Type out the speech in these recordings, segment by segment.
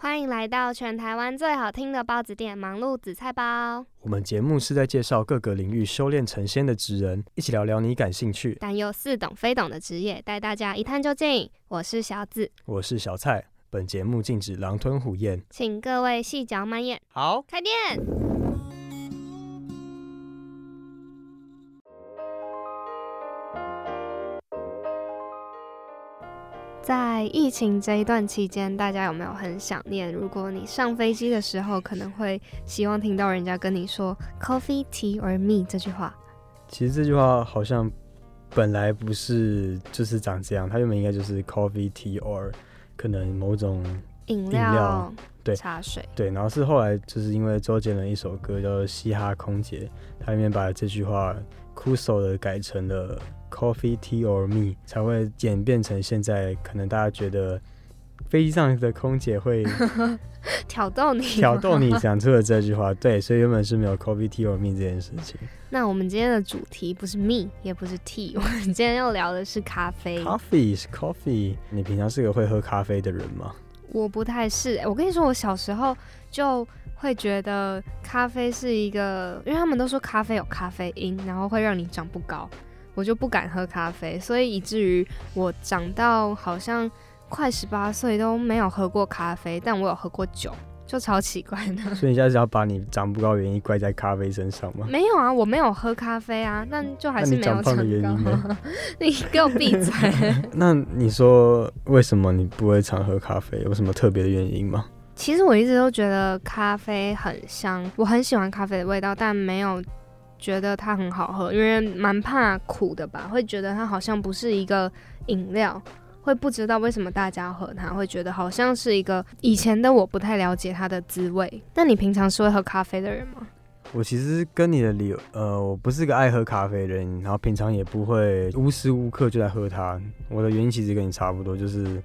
欢迎来到全台湾最好听的包子店——忙碌紫菜包。我们节目是在介绍各个领域修炼成仙的职人，一起聊聊你感兴趣但又似懂非懂的职业，带大家一探究竟。我是小紫，我是小蔡。本节目禁止狼吞虎咽，请各位细嚼慢咽。好，开店。在疫情这一段期间，大家有没有很想念？如果你上飞机的时候，可能会希望听到人家跟你说 “coffee, tea or me” 这句话。其实这句话好像本来不是就是长这样，它原本应该就是 “coffee, tea or” 可能某种饮料，对，茶水，对。然后是后来就是因为周杰伦一首歌叫做《嘻哈空姐》，它里面把这句话酷手的改成了。Coffee, tea or me 才会演变成现在，可能大家觉得飞机上的空姐会 挑逗你，挑逗你讲出了这句话。对，所以原本是没有 Coffee, tea or me 这件事情。那我们今天的主题不是 me，也不是 tea，我们今天要聊的是咖啡。Coffee 是 coffee。你平常是个会喝咖啡的人吗？我不太是。我跟你说，我小时候就会觉得咖啡是一个，因为他们都说咖啡有咖啡因，然后会让你长不高。我就不敢喝咖啡，所以以至于我长到好像快十八岁都没有喝过咖啡，但我有喝过酒，就超奇怪的。所以你现在是要把你长不高原因怪在咖啡身上吗？没有啊，我没有喝咖啡啊，但就还是没有长的原因 你给我闭嘴！那你说为什么你不会常喝咖啡？有什么特别的原因吗？其实我一直都觉得咖啡很香，我很喜欢咖啡的味道，但没有。觉得它很好喝，因为蛮怕苦的吧，会觉得它好像不是一个饮料，会不知道为什么大家喝它，会觉得好像是一个以前的我不太了解它的滋味。那你平常是会喝咖啡的人吗？我其实跟你的理由，呃，我不是个爱喝咖啡的人，然后平常也不会无时无刻就在喝它。我的原因其实跟你差不多，就是。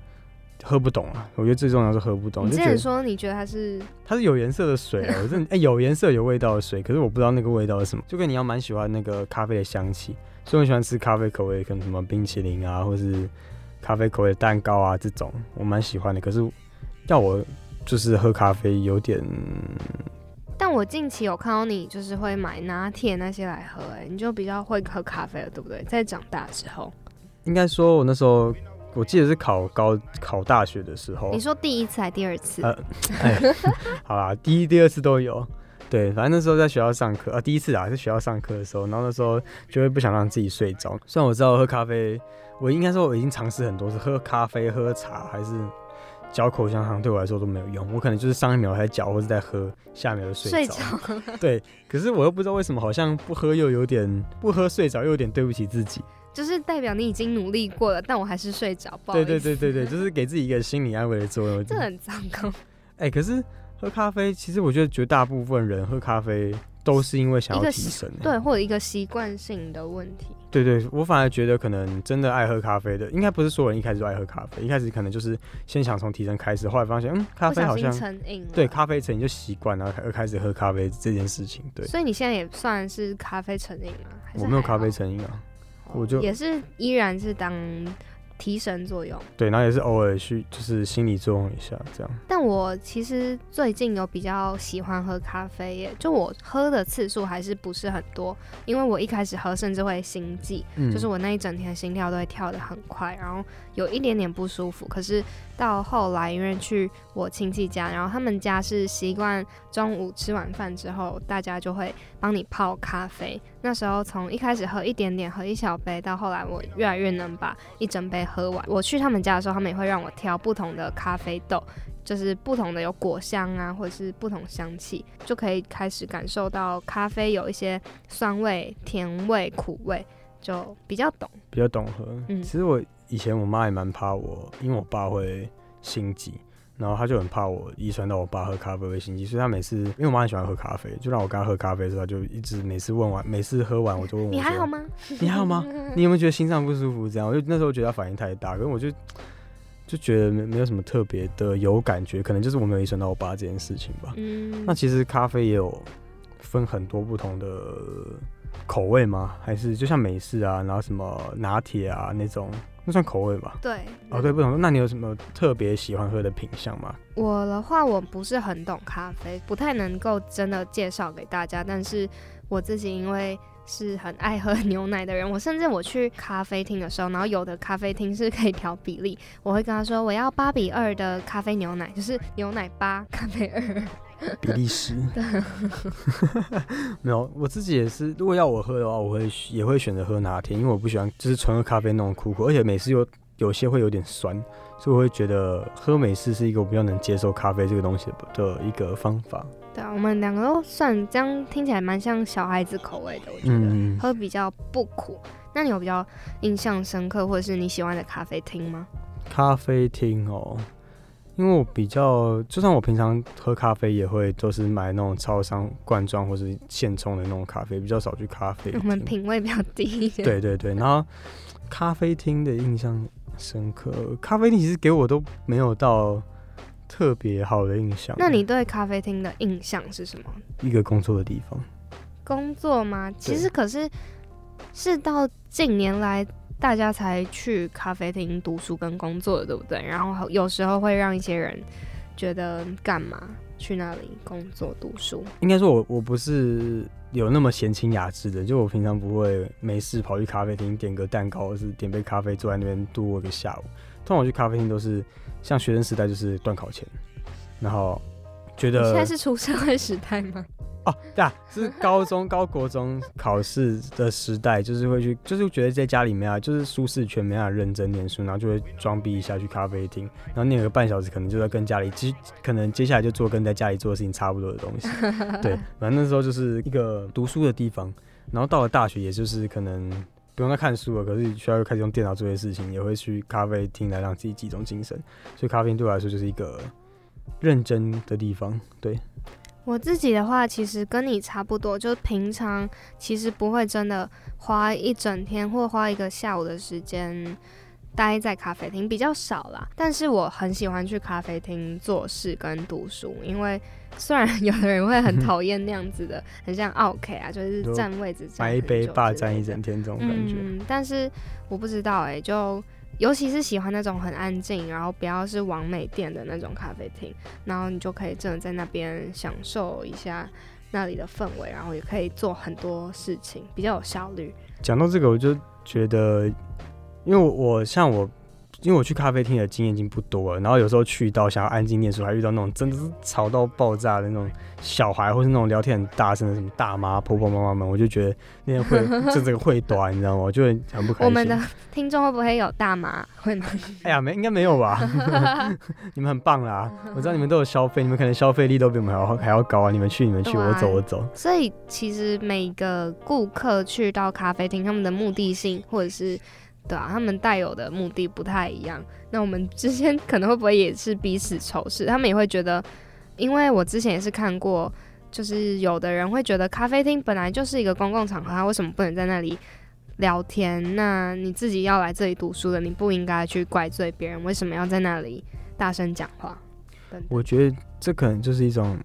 喝不懂啊！我觉得最重要是喝不懂。你之前说你觉得它是它是有颜色的水啊，我真哎有颜色有味道的水，可是我不知道那个味道是什么。就跟你要蛮喜欢那个咖啡的香气，所以我喜欢吃咖啡口味，可能什么冰淇淋啊，或是咖啡口味的蛋糕啊这种，我蛮喜欢的。可是要我就是喝咖啡有点……但我近期有看到你就是会买拿铁那些来喝，哎，你就比较会喝咖啡了，对不对？在长大之后，应该说我那时候。我记得是考高考大学的时候。你说第一次还是第二次？呃，好啦，第一、第二次都有。对，反正那时候在学校上课啊，第一次啊，在学校上课的时候，然后那时候就会不想让自己睡着。虽然我知道喝咖啡，我应该说我已经尝试很多次，喝咖啡、喝茶还是嚼口香糖，对我来说都没有用。我可能就是上一秒还在嚼，或者在喝，下一秒就睡着。对，可是我又不知道为什么，好像不喝又有点不喝睡着，又有点对不起自己。就是代表你已经努力过了，但我还是睡着。对对对对对，就是给自己一个心理安慰的作用。这很糟糕。哎，可是喝咖啡，其实我觉得绝大部分人喝咖啡都是因为想要提神，对，或者一个习惯性的问题。对对，我反而觉得可能真的爱喝咖啡的，应该不是所有人一开始就爱喝咖啡，一开始可能就是先想从提神开始，后来发现嗯，咖啡好像成瘾，对，咖啡成瘾就习惯了，而开始喝咖啡这件事情。对，所以你现在也算是咖啡成瘾吗？我没有咖啡成瘾啊。我就也是依然是当提神作用，对，然后也是偶尔去就是心理作用一下这样。但我其实最近有比较喜欢喝咖啡耶，就我喝的次数还是不是很多，因为我一开始喝甚至会心悸，就是我那一整天心跳都会跳得很快，然后有一点点不舒服。可是到后来，因为去我亲戚家，然后他们家是习惯中午吃完饭之后，大家就会帮你泡咖啡。那时候从一开始喝一点点，喝一小杯，到后来我越来越能把一整杯喝完。我去他们家的时候，他们也会让我挑不同的咖啡豆，就是不同的有果香啊，或者是不同香气，就可以开始感受到咖啡有一些酸味、甜味、苦味，就比较懂，比较懂喝。嗯，其实我以前我妈也蛮怕我，因为我爸会心悸。然后她就很怕我遗传到我爸喝咖啡会心悸，所以她每次因为我妈很喜欢喝咖啡，就让我跟她喝咖啡的时候，她就一直每次问完，每次喝完我就问我你还好吗？你还好吗？你有没有觉得心脏不舒服？这样，我就那时候觉得他反应太大，可是我就就觉得没没有什么特别的有感觉，可能就是我没有遗传到我爸这件事情吧。嗯，那其实咖啡也有分很多不同的口味吗？还是就像美式啊，然后什么拿铁啊那种？那算口味吧。对，哦对，不同。那你有什么特别喜欢喝的品相吗？我的话，我不是很懂咖啡，不太能够真的介绍给大家。但是我自己因为是很爱喝牛奶的人，我甚至我去咖啡厅的时候，然后有的咖啡厅是可以调比例，我会跟他说我要八比二的咖啡牛奶，就是牛奶八，咖啡二。比利时。没有，我自己也是。如果要我喝的话，我会也会选择喝拿铁，因为我不喜欢就是纯喝咖啡那种苦苦，而且美式又有些会有点酸，所以我会觉得喝美式是一个我比较能接受咖啡这个东西的一个方法。对啊，我们两个都算这样听起来蛮像小孩子口味的，我觉得喝比较不苦。那你有比较印象深刻或者是你喜欢的咖啡厅吗？咖啡厅哦。因为我比较，就算我平常喝咖啡，也会都是买那种超商罐装或是现冲的那种咖啡，比较少去咖啡。我们品味比较低。对对对，然后咖啡厅的印象深刻，咖啡厅其实给我都没有到特别好的印象。那你对咖啡厅的印象是什么？一个工作的地方。工作吗？其实可是是到近年来。大家才去咖啡厅读书跟工作的，对不对？然后有时候会让一些人觉得干嘛去那里工作读书？应该说，我我不是有那么闲情雅致的，就我平常不会没事跑去咖啡厅点个蛋糕，或是点杯咖啡坐在那边度过一个下午。通常我去咖啡厅都是像学生时代，就是断考前，然后觉得现在是出社会时代吗？哦，对啊，是高中、高国中考试的时代，就是会去，就是觉得在家里面啊，就是舒适圈，没法认真念书，然后就会装逼一下去咖啡厅，然后念个半小时，可能就在跟家里，其实可能接下来就做跟在家里做的事情差不多的东西。对，反正那时候就是一个读书的地方，然后到了大学，也就是可能不用再看书了，可是需要开始用电脑做些事情，也会去咖啡厅来让自己集中精神，所以咖啡厅对我来说就是一个认真的地方。对。我自己的话，其实跟你差不多，就平常其实不会真的花一整天或花一个下午的时间待在咖啡厅，比较少啦。但是我很喜欢去咖啡厅做事跟读书，因为虽然有的人会很 讨厌那样子的，很像 OK 啊，就是占位置，买一杯霸占一整天这种感觉。嗯，但是我不知道哎，就。尤其是喜欢那种很安静，然后不要是完美店的那种咖啡厅，然后你就可以真的在那边享受一下那里的氛围，然后也可以做很多事情，比较有效率。讲到这个，我就觉得，因为我像我。因为我去咖啡厅的经验已经不多了，然后有时候去到想要安静念书，还遇到那种真的是吵到爆炸的那种小孩，或是那种聊天很大声的什么大妈、婆婆、妈妈们，我就觉得那天会就这个会短，你知道吗？我就很不开心。我们的听众会不会有大妈？会吗？哎呀，没，应该没有吧？你们很棒啦！我知道你们都有消费，你们可能消费力都比我们还要还要高啊！你们去，你们去，我走，我走。所以其实每个顾客去到咖啡厅，他们的目的性或者是。对啊，他们带有的目的不太一样。那我们之间可能会不会也是彼此仇视？他们也会觉得，因为我之前也是看过，就是有的人会觉得咖啡厅本来就是一个公共场合，他为什么不能在那里聊天？那你自己要来这里读书的，你不应该去怪罪别人为什么要在那里大声讲话。我觉得这可能就是一种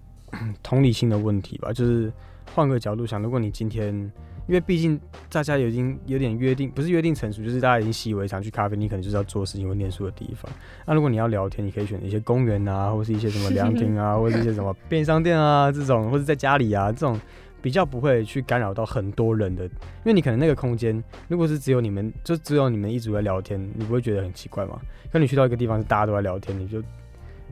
同理心的问题吧。就是换个角度想，如果你今天。因为毕竟大家已经有点约定，不是约定成熟，就是大家已经习以为常去咖啡，你可能就是要做事情或念书的地方。那如果你要聊天，你可以选择一些公园啊，或是一些什么凉亭啊，或者一些什么便利商店啊这种，或者在家里啊这种比较不会去干扰到很多人的。因为你可能那个空间，如果是只有你们，就只有你们一直在聊天，你不会觉得很奇怪吗？可你去到一个地方是大家都在聊天，你就。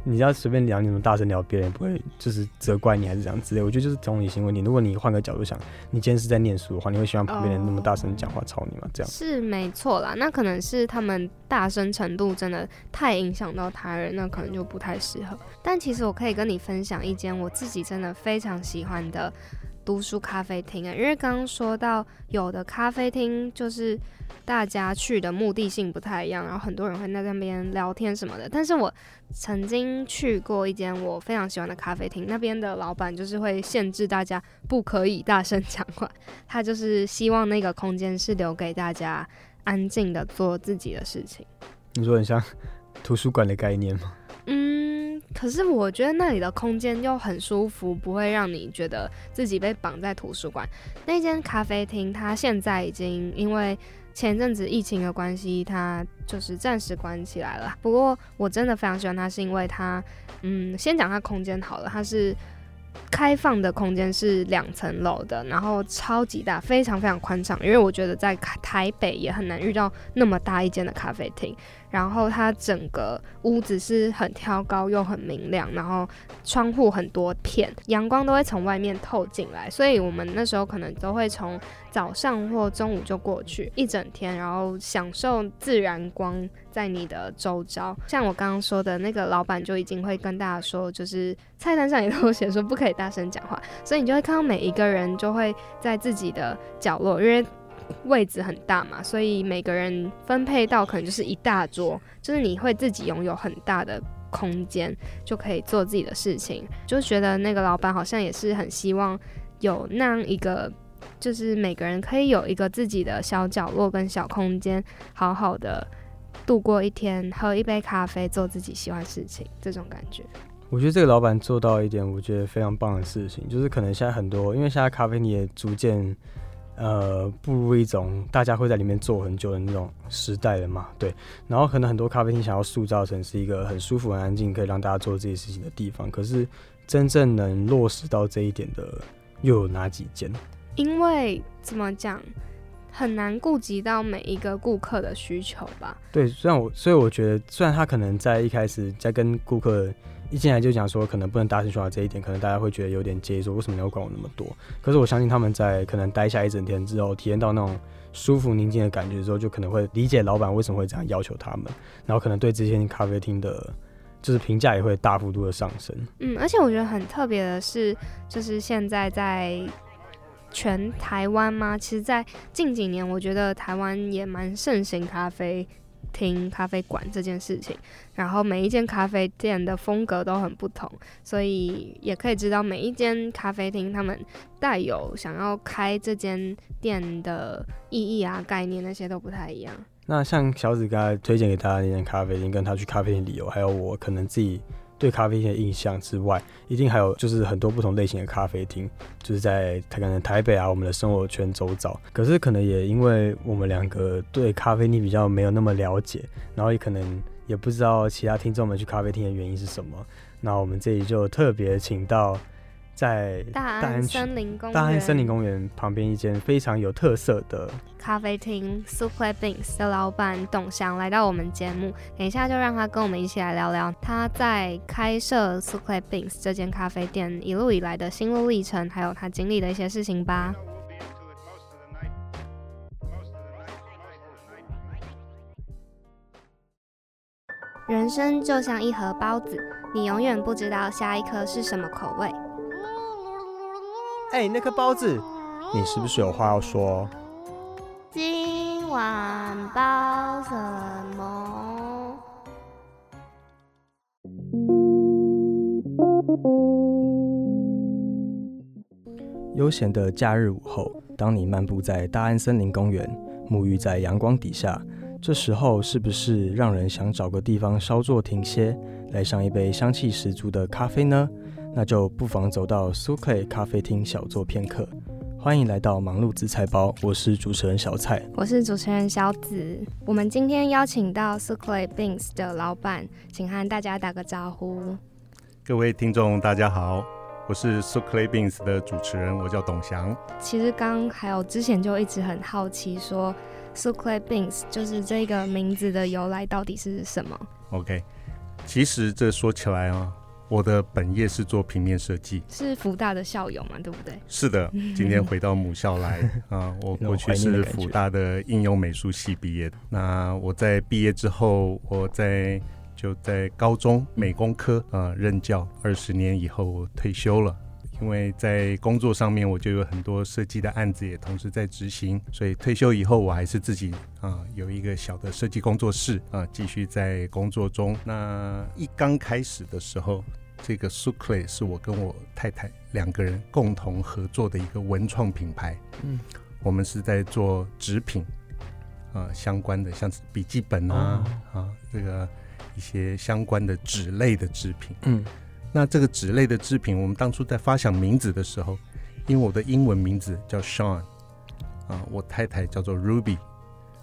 你要随便聊，你怎么大声聊，别人不会就是责怪你还是怎样之类。我觉得就是同理心问题。如果你换个角度想，你今天是在念书的话，你会希望旁边人那么大声讲话吵你吗？这样是没错啦。那可能是他们大声程度真的太影响到他人，那可能就不太适合。但其实我可以跟你分享一间我自己真的非常喜欢的读书咖啡厅啊，因为刚刚说到有的咖啡厅就是大家去的目的性不太一样，然后很多人会在那边聊天什么的。但是我曾经去过一间我非常喜欢的咖啡厅，那边的老板就是会限制大家不可以大声讲话，他就是希望那个空间是留给大家安静的做自己的事情。你说很像图书馆的概念吗？嗯，可是我觉得那里的空间又很舒服，不会让你觉得自己被绑在图书馆。那间咖啡厅，它现在已经因为前阵子疫情的关系，它就是暂时关起来了。不过我真的非常喜欢它，是因为它，嗯，先讲它空间好了，它是开放的空间，是两层楼的，然后超级大，非常非常宽敞。因为我觉得在台北也很难遇到那么大一间的咖啡厅。然后它整个屋子是很挑高又很明亮，然后窗户很多片，阳光都会从外面透进来，所以我们那时候可能都会从早上或中午就过去一整天，然后享受自然光在你的周遭。像我刚刚说的那个老板就已经会跟大家说，就是菜单上也都写说不可以大声讲话，所以你就会看到每一个人就会在自己的角落，因为。位置很大嘛，所以每个人分配到可能就是一大桌，就是你会自己拥有很大的空间，就可以做自己的事情。就觉得那个老板好像也是很希望有那样一个，就是每个人可以有一个自己的小角落跟小空间，好好的度过一天，喝一杯咖啡，做自己喜欢事情，这种感觉。我觉得这个老板做到一点，我觉得非常棒的事情，就是可能现在很多，因为现在咖啡你也逐渐。呃，步入一种大家会在里面坐很久的那种时代了嘛？对，然后可能很多咖啡厅想要塑造成是一个很舒服、很安静，可以让大家做这些事情的地方。可是真正能落实到这一点的，又有哪几间？因为怎么讲，很难顾及到每一个顾客的需求吧？对，虽然我，所以我觉得，虽然他可能在一开始在跟顾客。一进来就讲说可能不能大声说话这一点，可能大家会觉得有点介意，说为什么你要管我那么多？可是我相信他们在可能待下一整天之后，体验到那种舒服宁静的感觉之后，就可能会理解老板为什么会这样要求他们，然后可能对这间咖啡厅的，就是评价也会大幅度的上升。嗯，而且我觉得很特别的是，就是现在在全台湾嘛，其实，在近几年，我觉得台湾也蛮盛行咖啡。听咖啡馆这件事情，然后每一间咖啡店的风格都很不同，所以也可以知道每一间咖啡厅他们带有想要开这间店的意义啊、概念那些都不太一样。那像小紫刚才推荐给大家那间咖啡厅，跟他去咖啡厅理由，还有我可能自己。对咖啡厅的印象之外，一定还有就是很多不同类型的咖啡厅，就是在台可能台北啊，我们的生活圈周遭。可是可能也因为我们两个对咖啡厅比较没有那么了解，然后也可能也不知道其他听众们去咖啡厅的原因是什么。那我们这里就特别请到。在大安森林公大安森林公园旁边一间非常有特色的咖啡厅 s u p e Beans 的老板董翔来到我们节目，等一下就让他跟我们一起来聊聊他在开设 s u p e Beans 这间咖啡店一路以来的心路历程，还有他经历的一些事情吧。人生就像一盒包子，你永远不知道下一颗是什么口味。哎，那颗包子，你是不是有话要说？今晚包什么？悠闲的假日午后，当你漫步在大安森林公园，沐浴在阳光底下，这时候是不是让人想找个地方稍作停歇，来上一杯香气十足的咖啡呢？那就不妨走到苏克咖啡厅小坐片刻。欢迎来到忙碌紫菜包，我是主持人小蔡，我是主持人小紫。我们今天邀请到苏克 Beans 的老板，请和大家打个招呼。各位听众，大家好，我是苏克 Beans 的主持人，我叫董翔。其实刚还有之前就一直很好奇，说苏克 Beans 就是这个名字的由来到底是什么？OK，其实这说起来啊。我的本业是做平面设计，是福大的校友嘛，对不对？是的，今天回到母校来啊，我过去是福大的应用美术系毕业的。那我在毕业之后，我在就在高中美工科啊任教，二十年以后我退休了。因为在工作上面我就有很多设计的案子也同时在执行，所以退休以后我还是自己啊有一个小的设计工作室啊，继续在工作中。那一刚开始的时候，这个 Sucre 是我跟我太太两个人共同合作的一个文创品牌。嗯，我们是在做纸品啊相关的，像笔记本啊啊这个。一些相关的纸类的制品，嗯，那这个纸类的制品，我们当初在发想名字的时候，因为我的英文名字叫 Sean，啊，我太太叫做 Ruby，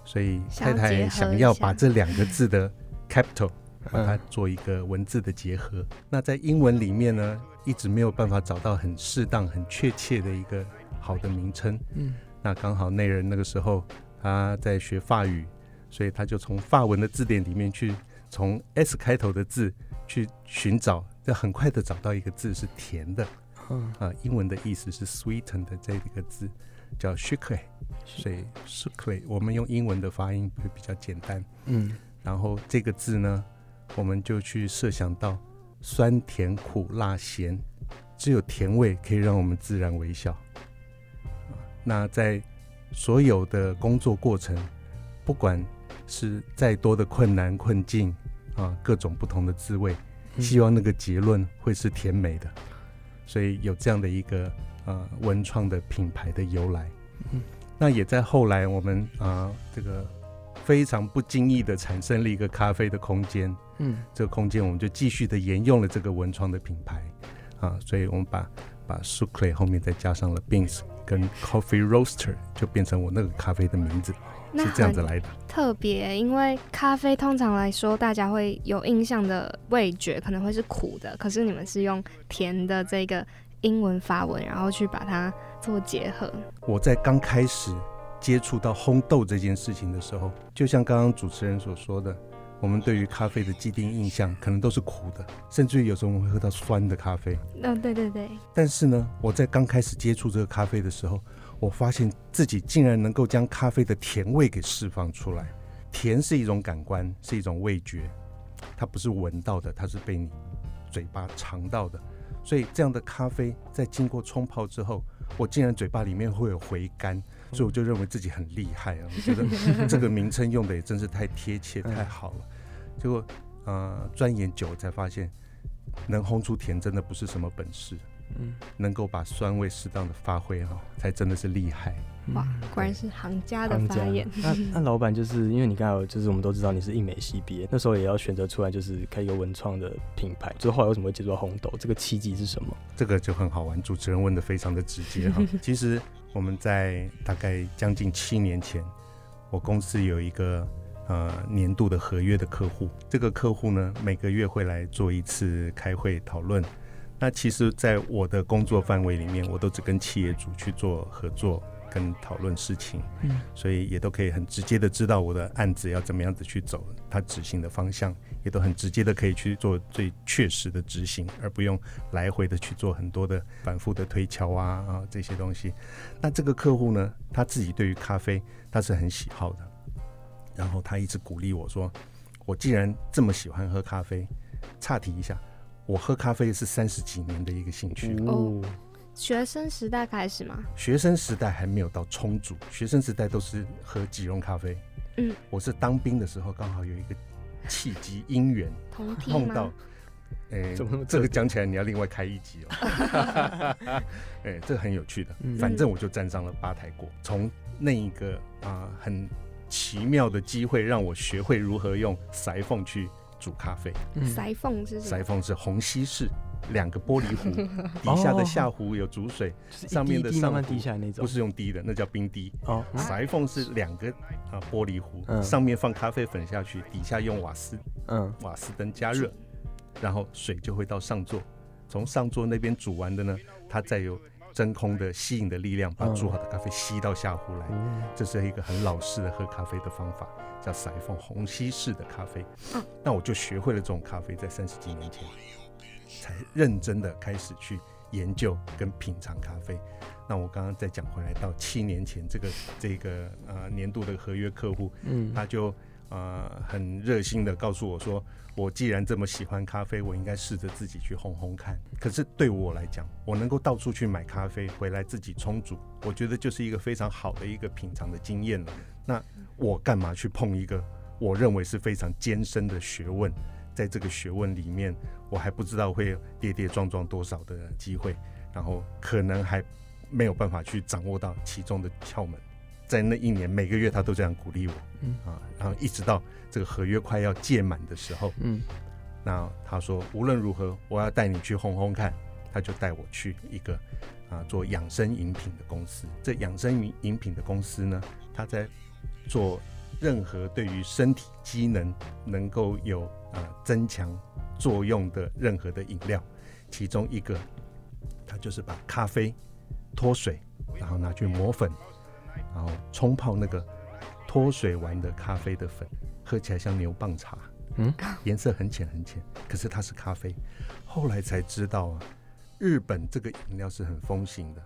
所以太太想要把这两个字的 capital 把它做一个文字的结合。那在英文里面呢，一直没有办法找到很适当、很确切的一个好的名称。嗯，那刚好那人那个时候他在学法语，所以他就从法文的字典里面去。从 S 开头的字去寻找，就很快的找到一个字是甜的，嗯。啊，英文的意思是 sweeten 的这一个字叫 sugar，所以 sugar 我们用英文的发音会比较简单，嗯，然后这个字呢，我们就去设想到酸甜苦辣咸，只有甜味可以让我们自然微笑，那在所有的工作过程，不管是再多的困难困境。啊，各种不同的滋味，希望那个结论会是甜美的，所以有这样的一个呃文创的品牌的由来。嗯，那也在后来我们啊这个非常不经意的产生了一个咖啡的空间。嗯，这个空间我们就继续的沿用了这个文创的品牌。啊，所以我们把把 Sucre 后面再加上了 Beans 跟 Coffee Roaster，就变成我那个咖啡的名字。是这样子来的，特别，因为咖啡通常来说，大家会有印象的味觉可能会是苦的，可是你们是用甜的这个英文法文，然后去把它做结合。我在刚开始接触到烘豆这件事情的时候，就像刚刚主持人所说的，我们对于咖啡的既定印象可能都是苦的，甚至于有时候我们会喝到酸的咖啡。嗯，对对对。但是呢，我在刚开始接触这个咖啡的时候。我发现自己竟然能够将咖啡的甜味给释放出来。甜是一种感官，是一种味觉，它不是闻到的，它是被你嘴巴尝到的。所以这样的咖啡在经过冲泡之后，我竟然嘴巴里面会有回甘，所以我就认为自己很厉害啊！我觉得这个名称用的也真是太贴切、太好了。结果，呃，钻研久才发现，能烘出甜真的不是什么本事。嗯，能够把酸味适当的发挥哈，才真的是厉害。哇，果然是行家的发言。那那老板就是因为你刚才就是我们都知道你是印美系毕业，那时候也要选择出来就是开一个文创的品牌，之后来为什么会接触到红豆？这个契机是什么？这个就很好玩，主持人问的非常的直接哈。其实我们在大概将近七年前，我公司有一个呃年度的合约的客户，这个客户呢每个月会来做一次开会讨论。那其实，在我的工作范围里面，我都只跟企业主去做合作跟讨论事情，嗯，所以也都可以很直接的知道我的案子要怎么样子去走，它执行的方向也都很直接的可以去做最确实的执行，而不用来回的去做很多的反复的推敲啊啊这些东西。那这个客户呢，他自己对于咖啡他是很喜好的，然后他一直鼓励我说，我既然这么喜欢喝咖啡，岔题一下。我喝咖啡是三十几年的一个兴趣哦，学生时代开始吗？学生时代还没有到充足，学生时代都是喝即溶咖啡。嗯，我是当兵的时候刚好有一个契机因缘碰到，哎，这个讲起来你要另外开一集哦。哎，这很有趣的，反正我就站上了吧台过，从那一个啊很奇妙的机会让我学会如何用裁缝去。煮咖啡，塞缝是塞缝是虹吸式，两个玻璃壶，底下的下壶有煮水，上面的上滴下来那种，不是用滴的，那叫冰滴。哦，塞缝是两个啊玻璃壶，上面放咖啡粉下去，底下用瓦斯，嗯，瓦斯灯加热，然后水就会到上座，从上座那边煮完的呢，它再有。真空的吸引的力量，把煮好的咖啡吸到下壶来，这是一个很老式的喝咖啡的方法，叫塞缝虹吸式的咖啡。那我就学会了这种咖啡，在三十几年前才认真的开始去研究跟品尝咖啡。那我刚刚再讲回来，到七年前，这个这个呃年度的合约客户，嗯，他就呃很热心的告诉我说，我既然这么喜欢咖啡，我应该试着自己去烘烘看。可是对我来讲，我能够到处去买咖啡回来自己冲煮，我觉得就是一个非常好的一个品尝的经验了。那我干嘛去碰一个我认为是非常艰深的学问？在这个学问里面，我还不知道会跌跌撞撞多少的机会，然后可能还没有办法去掌握到其中的窍门。在那一年，每个月他都这样鼓励我，嗯啊，然后一直到这个合约快要届满的时候，嗯，那他说无论如何，我要带你去烘烘看，他就带我去一个啊做养生饮品的公司。这养生饮饮品的公司呢，他在做任何对于身体机能能够有啊增强作用的任何的饮料，其中一个，他就是把咖啡脱水，然后拿去磨粉。然后冲泡那个脱水完的咖啡的粉，喝起来像牛蒡茶，嗯，颜色很浅很浅，可是它是咖啡。后来才知道啊，日本这个饮料是很风行的，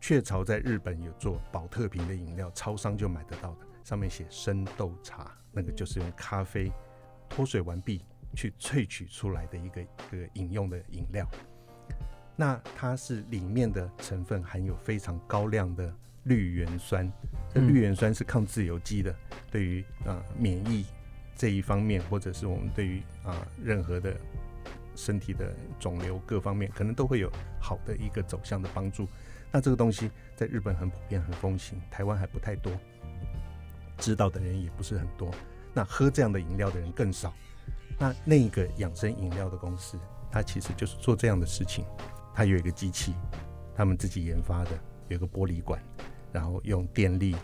雀巢在日本有做保特瓶的饮料，超商就买得到的，上面写生豆茶，那个就是用咖啡脱水完毕去萃取出来的一个一个饮用的饮料。那它是里面的成分含有非常高量的。绿原酸，这绿原酸是抗自由基的，对于啊免疫这一方面，或者是我们对于啊任何的身体的肿瘤各方面，可能都会有好的一个走向的帮助。那这个东西在日本很普遍、很风行，台湾还不太多，知道的人也不是很多。那喝这样的饮料的人更少。那那个养生饮料的公司，它其实就是做这样的事情。它有一个机器，他们自己研发的，有个玻璃管。然后用电力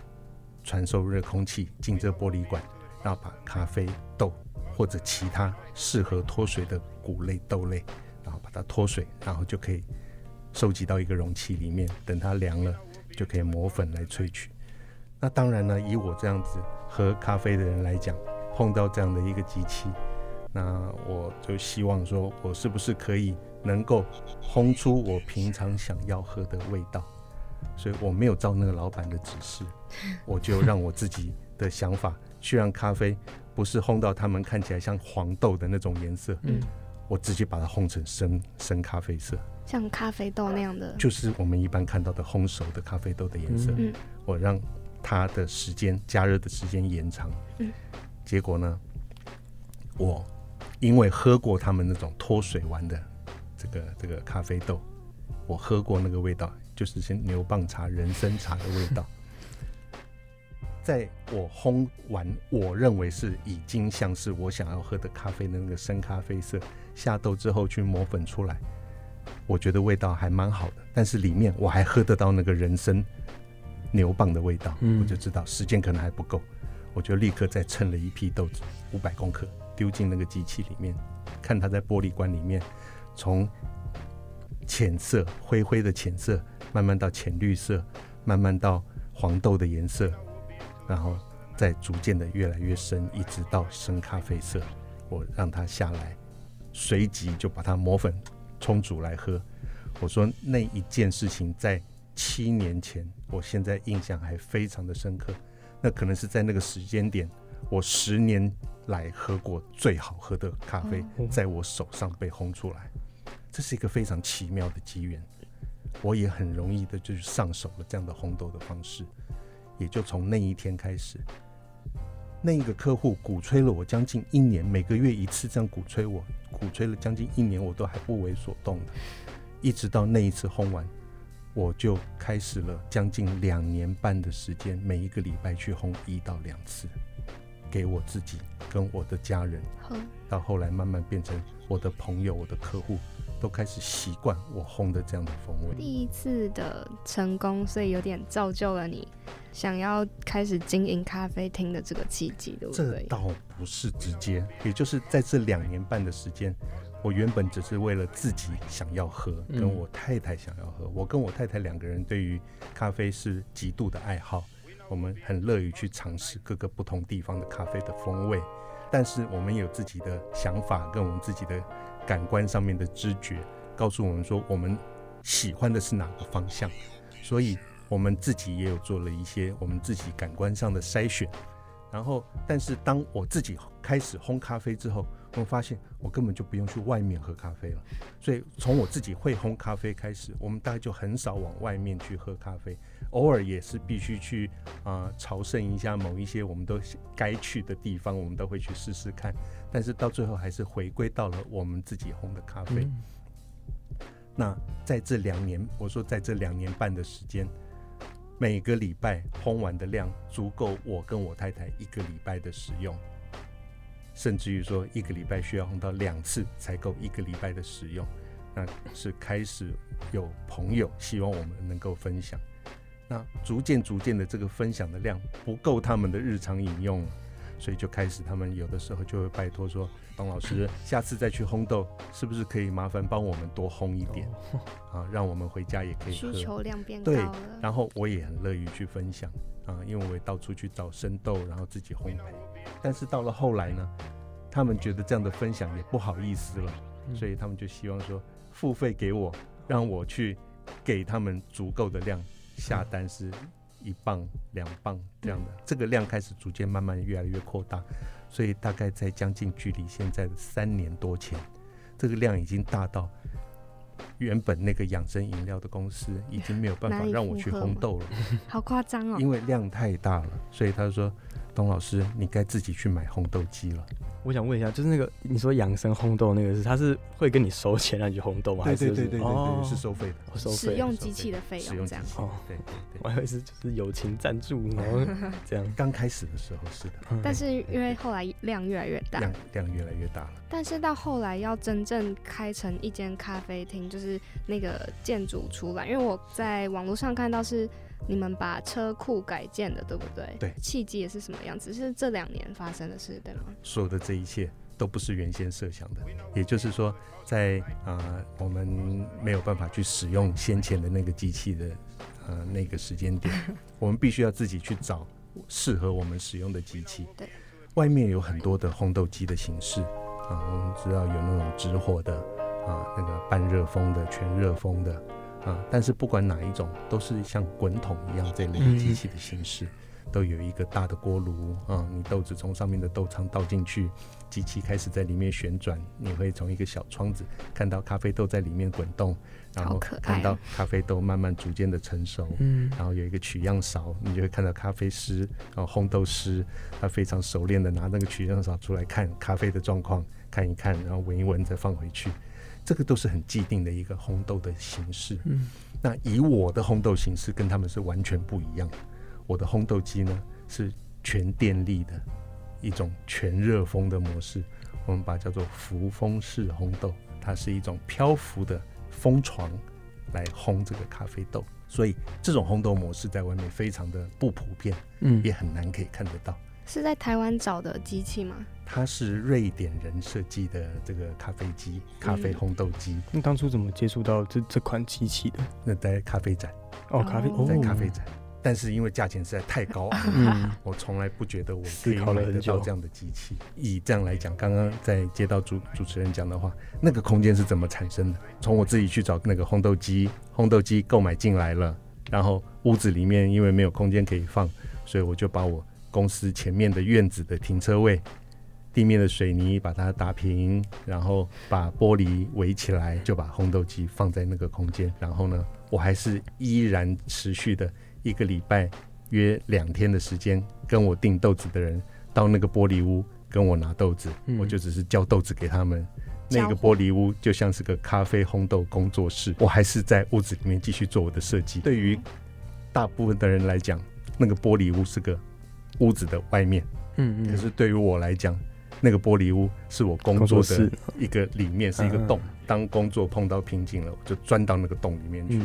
传送热空气进这玻璃管，然后把咖啡豆或者其他适合脱水的谷类豆类，然后把它脱水，然后就可以收集到一个容器里面。等它凉了，就可以磨粉来萃取。那当然呢，以我这样子喝咖啡的人来讲，碰到这样的一个机器，那我就希望说，我是不是可以能够烘出我平常想要喝的味道。所以我没有照那个老板的指示，我就让我自己的想法去让咖啡不是烘到他们看起来像黄豆的那种颜色，嗯，我直接把它烘成深深咖啡色，像咖啡豆那样的，就是我们一般看到的烘熟的咖啡豆的颜色。嗯，我让它的时间加热的时间延长，嗯，结果呢，我因为喝过他们那种脱水完的这个这个咖啡豆，我喝过那个味道。就是先牛蒡茶、人参茶的味道，在我烘完，我认为是已经像是我想要喝的咖啡的那个深咖啡色，下豆之后去磨粉出来，我觉得味道还蛮好的。但是里面我还喝得到那个人参、牛蒡的味道，我就知道时间可能还不够，我就立刻再称了一批豆子，五百公克，丢进那个机器里面，看它在玻璃罐里面从浅色、灰灰的浅色。慢慢到浅绿色，慢慢到黄豆的颜色，然后再逐渐的越来越深，一直到深咖啡色。我让它下来，随即就把它磨粉冲煮来喝。我说那一件事情在七年前，我现在印象还非常的深刻。那可能是在那个时间点，我十年来喝过最好喝的咖啡，在我手上被烘出来。这是一个非常奇妙的机缘。我也很容易的就上手了这样的烘豆的方式，也就从那一天开始，那一个客户鼓吹了我将近一年，每个月一次这样鼓吹我，鼓吹了将近一年，我都还不为所动的，一直到那一次烘完，我就开始了将近两年半的时间，每一个礼拜去烘一到两次，给我自己跟我的家人，到后来慢慢变成我的朋友，我的客户。都开始习惯我烘的这样的风味。第一次的成功，所以有点造就了你想要开始经营咖啡厅的这个契机，对不对？这倒不是直接，也就是在这两年半的时间，我原本只是为了自己想要喝，跟我太太想要喝。我跟我太太两个人对于咖啡是极度的爱好，我们很乐于去尝试各个不同地方的咖啡的风味，但是我们有自己的想法，跟我们自己的。感官上面的知觉告诉我们说，我们喜欢的是哪个方向，所以我们自己也有做了一些我们自己感官上的筛选，然后，但是当我自己开始烘咖啡之后，我发现我根本就不用去外面喝咖啡了。所以从我自己会烘咖啡开始，我们大概就很少往外面去喝咖啡，偶尔也是必须去啊朝圣一下某一些我们都该去的地方，我们都会去试试看。但是到最后还是回归到了我们自己烘的咖啡。那在这两年，我说在这两年半的时间。每个礼拜烘完的量足够我跟我太太一个礼拜的使用，甚至于说一个礼拜需要烘到两次才够一个礼拜的使用。那是开始有朋友希望我们能够分享，那逐渐逐渐的这个分享的量不够他们的日常饮用，所以就开始他们有的时候就会拜托说。董老师，下次再去烘豆，是不是可以麻烦帮我们多烘一点啊？让我们回家也可以喝。需求量变高了。对，然后我也很乐于去分享啊，因为我也到处去找生豆，然后自己烘焙。但是到了后来呢，他们觉得这样的分享也不好意思了，所以他们就希望说付费给我，让我去给他们足够的量下单，是一磅、两磅这样的。这个量开始逐渐慢慢越来越扩大。所以大概在将近距离现在的三年多前，这个量已经大到原本那个养生饮料的公司已经没有办法让我去烘豆了，好夸张哦！因为量太大了，所以他说：“董老师，你该自己去买烘豆机了。”我想问一下，就是那个你说养生烘豆那个是，他是会跟你收钱让你去烘豆吗？对对对对对，是收费的，收费。使用机器的费用这样。哦，对对对，我还以为是就是友情赞助，然后这样。刚开始的时候是的，但是因为后来量越来越大，量量越来越大了。但是到后来要真正开成一间咖啡厅，就是那个建筑出来，因为我在网络上看到是。你们把车库改建的，对不对？对。契机也是什么样子？是这两年发生的事，对吗？所有的这一切都不是原先设想的，也就是说，在啊，我们没有办法去使用先前的那个机器的呃那个时间点，我们必须要自己去找适合我们使用的机器。对。外面有很多的烘豆机的形式啊，我们知道有那种直火的啊，那个半热风的、全热风的。啊，但是不管哪一种，都是像滚筒一样这类机器的形式，都有一个大的锅炉啊，你豆子从上面的豆仓倒进去，机器开始在里面旋转，你会从一个小窗子看到咖啡豆在里面滚动，然后看到咖啡豆慢慢逐渐的成熟，嗯，然后有一个取样勺，你就会看到咖啡师，然后烘豆师，他非常熟练的拿那个取样勺出来看咖啡的状况，看一看，然后闻一闻再放回去。这个都是很既定的一个烘豆的形式。嗯，那以我的烘豆形式跟他们是完全不一样。我的烘豆机呢是全电力的一种全热风的模式，我们把它叫做浮风式烘豆。它是一种漂浮的风床来烘这个咖啡豆，所以这种烘豆模式在外面非常的不普遍，嗯，也很难可以看得到。是在台湾找的机器吗？它是瑞典人设计的这个咖啡机，咖啡烘豆机。那当初怎么接触到这这款机器的？那在咖啡展哦，咖啡在咖啡展，但是因为价钱实在太高昂，我从来不觉得我可以买得到这样的机器。以这样来讲，刚刚在接到主主持人讲的话，那个空间是怎么产生的？从我自己去找那个烘豆机，烘豆机购买进来了，然后屋子里面因为没有空间可以放，所以我就把我。公司前面的院子的停车位，地面的水泥把它打平，然后把玻璃围起来，就把烘豆机放在那个空间。然后呢，我还是依然持续的一个礼拜约两天的时间，跟我订豆子的人到那个玻璃屋跟我拿豆子，我就只是交豆子给他们。那个玻璃屋就像是个咖啡烘豆工作室，我还是在屋子里面继续做我的设计。对于大部分的人来讲，那个玻璃屋是个。屋子的外面，嗯嗯，可是对于我来讲，那个玻璃屋是我工作的一个里面是一个洞。当工作碰到瓶颈了，我就钻到那个洞里面去，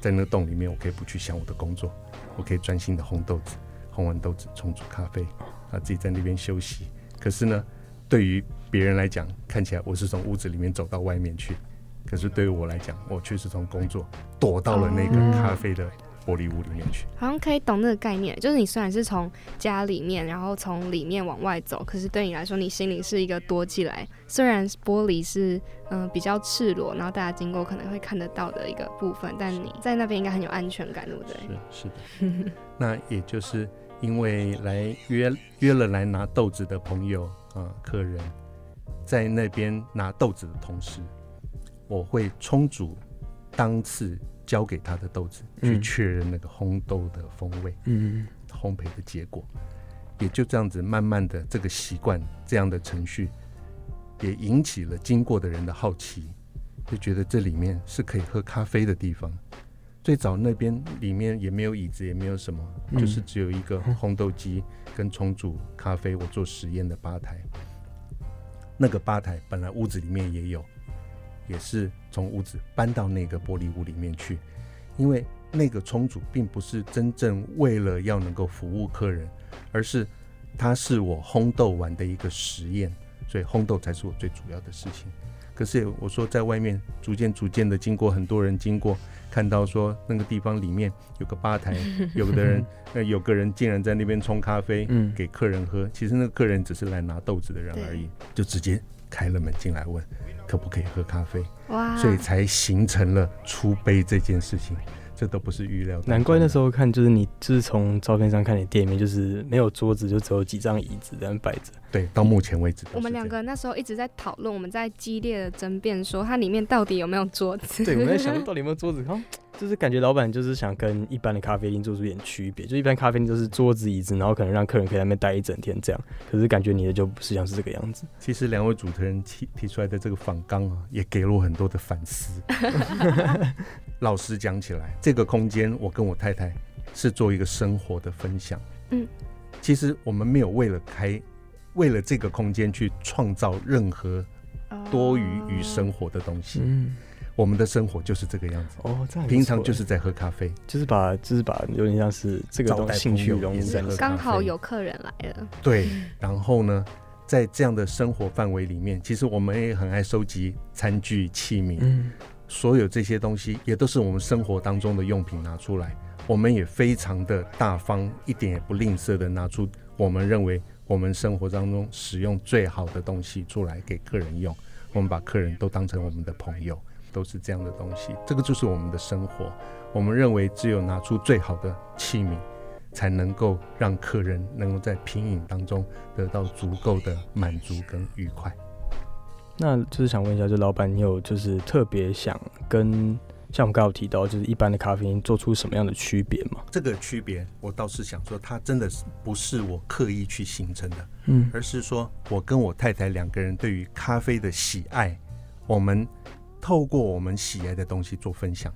在那个洞里面，我可以不去想我的工作，我可以专心的烘豆子，烘完豆子冲煮咖啡，啊，自己在那边休息。可是呢，对于别人来讲，看起来我是从屋子里面走到外面去，可是对于我来讲，我却是从工作躲到了那个咖啡的。玻璃屋里面去，好像可以懂那个概念。就是你虽然是从家里面，然后从里面往外走，可是对你来说，你心里是一个躲起来。虽然玻璃是嗯比较赤裸，然后大家经过可能会看得到的一个部分，但你在那边应该很有安全感，对不对？是是的。那也就是因为来约约了来拿豆子的朋友啊，客人在那边拿豆子的同时，我会充足当次交给他的豆子，去确认那个烘豆的风味，嗯，烘焙的结果，也就这样子慢慢的这个习惯，这样的程序，也引起了经过的人的好奇，就觉得这里面是可以喝咖啡的地方。最早那边里面也没有椅子，也没有什么，就是只有一个烘豆机跟冲煮咖啡，我做实验的吧台。那个吧台本来屋子里面也有，也是从屋子搬到那个玻璃屋里面去，因为那个冲煮并不是真正为了要能够服务客人，而是它是我烘豆完的一个实验，所以烘豆才是我最主要的事情。可是我说在外面逐渐逐渐的经过很多人经过。看到说那个地方里面有个吧台，有的人呃有个人竟然在那边冲咖啡，嗯，给客人喝。其实那个客人只是来拿豆子的人而已，就直接开了门进来问可不可以喝咖啡。哇！所以才形成了出杯这件事情。这都不是预料，难怪那时候看就是你就是从照片上看你店里面就是没有桌子，就只有几张椅子在那摆着。对，到目前为止，我们两个那时候一直在讨论，我们在激烈的争辩，说它里面到底有没有桌子。对，我们在想到底有没有桌子。就是感觉老板就是想跟一般的咖啡厅做出点区别，就一般咖啡厅就是桌子椅子，然后可能让客人可以在那边待一整天这样。可是感觉你的就不是像是这个样子。其实两位主持人提提出来的这个访纲啊，也给了我很多的反思。老实讲起来，这个空间我跟我太太是做一个生活的分享。嗯，其实我们没有为了开，为了这个空间去创造任何多余与生活的东西。嗯。我们的生活就是这个样子。哦，这平常就是在喝咖啡，就是把就是把有点像是这个兴趣融入在刚好有客人来了，对。然后呢，在这样的生活范围里面，其实我们也很爱收集餐具器皿，嗯，所有这些东西也都是我们生活当中的用品拿出来，我们也非常的大方，一点也不吝啬的拿出我们认为我们生活当中使用最好的东西出来给客人用，我们把客人都当成我们的朋友。都是这样的东西，这个就是我们的生活。我们认为，只有拿出最好的器皿，才能够让客人能够在品饮当中得到足够的满足跟愉快。那就是想问一下，就老板，你有就是特别想跟像我们刚刚提到，就是一般的咖啡因做出什么样的区别吗？这个区别，我倒是想说，它真的是不是我刻意去形成的，嗯，而是说我跟我太太两个人对于咖啡的喜爱，我们。透过我们喜爱的东西做分享，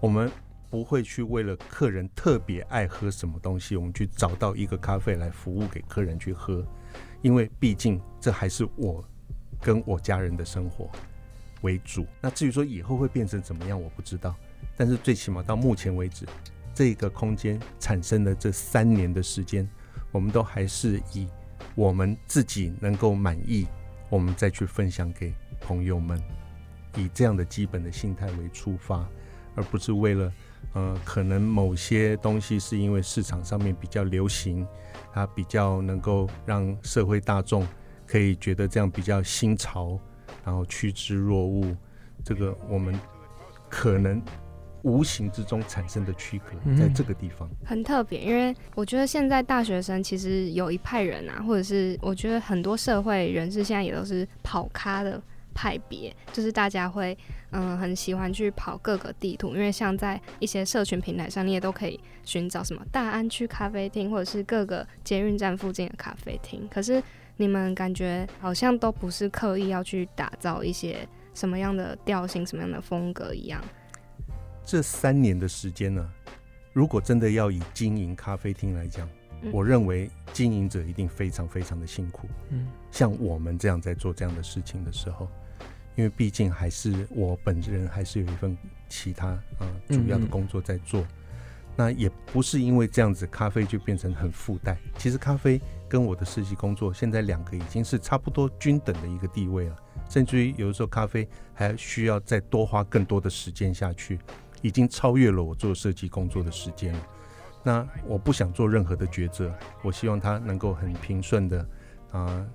我们不会去为了客人特别爱喝什么东西，我们去找到一个咖啡来服务给客人去喝，因为毕竟这还是我跟我家人的生活为主。那至于说以后会变成怎么样，我不知道。但是最起码到目前为止，这个空间产生的这三年的时间，我们都还是以我们自己能够满意，我们再去分享给朋友们。以这样的基本的心态为出发，而不是为了，呃，可能某些东西是因为市场上面比较流行，它比较能够让社会大众可以觉得这样比较新潮，然后趋之若鹜。这个我们可能无形之中产生的区隔，在这个地方很特别，因为我觉得现在大学生其实有一派人啊，或者是我觉得很多社会人士现在也都是跑咖的。派别就是大家会嗯很喜欢去跑各个地图，因为像在一些社群平台上，你也都可以寻找什么大安区咖啡厅，或者是各个捷运站附近的咖啡厅。可是你们感觉好像都不是刻意要去打造一些什么样的调性、什么样的风格一样。这三年的时间呢，如果真的要以经营咖啡厅来讲，我认为经营者一定非常非常的辛苦。嗯，像我们这样在做这样的事情的时候。因为毕竟还是我本人还是有一份其他啊主要的工作在做，那也不是因为这样子咖啡就变成很附带。其实咖啡跟我的设计工作现在两个已经是差不多均等的一个地位了，甚至于有的时候咖啡还需要再多花更多的时间下去，已经超越了我做设计工作的时间了。那我不想做任何的抉择，我希望它能够很平顺的啊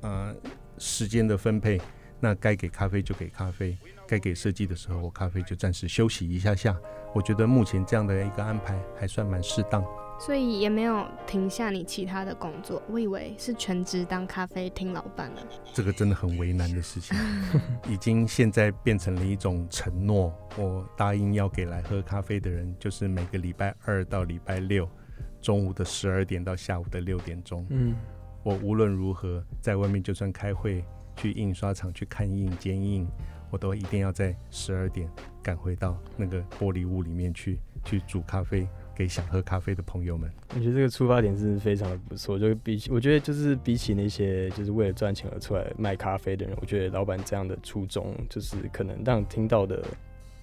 啊时间的分配。那该给咖啡就给咖啡，该给设计的时候，我咖啡就暂时休息一下下。我觉得目前这样的一个安排还算蛮适当。所以也没有停下你其他的工作，我以为是全职当咖啡厅老板了。这个真的很为难的事情，已经现在变成了一种承诺。我答应要给来喝咖啡的人，就是每个礼拜二到礼拜六中午的十二点到下午的六点钟。嗯，我无论如何在外面，就算开会、去印刷厂去看印、剪印，我都一定要在十二点赶回到那个玻璃屋里面去，去煮咖啡。给想喝咖啡的朋友们，我觉得这个出发点是非常的不错。就比起，我觉得就是比起那些就是为了赚钱而出来卖咖啡的人，我觉得老板这样的初衷，就是可能让听到的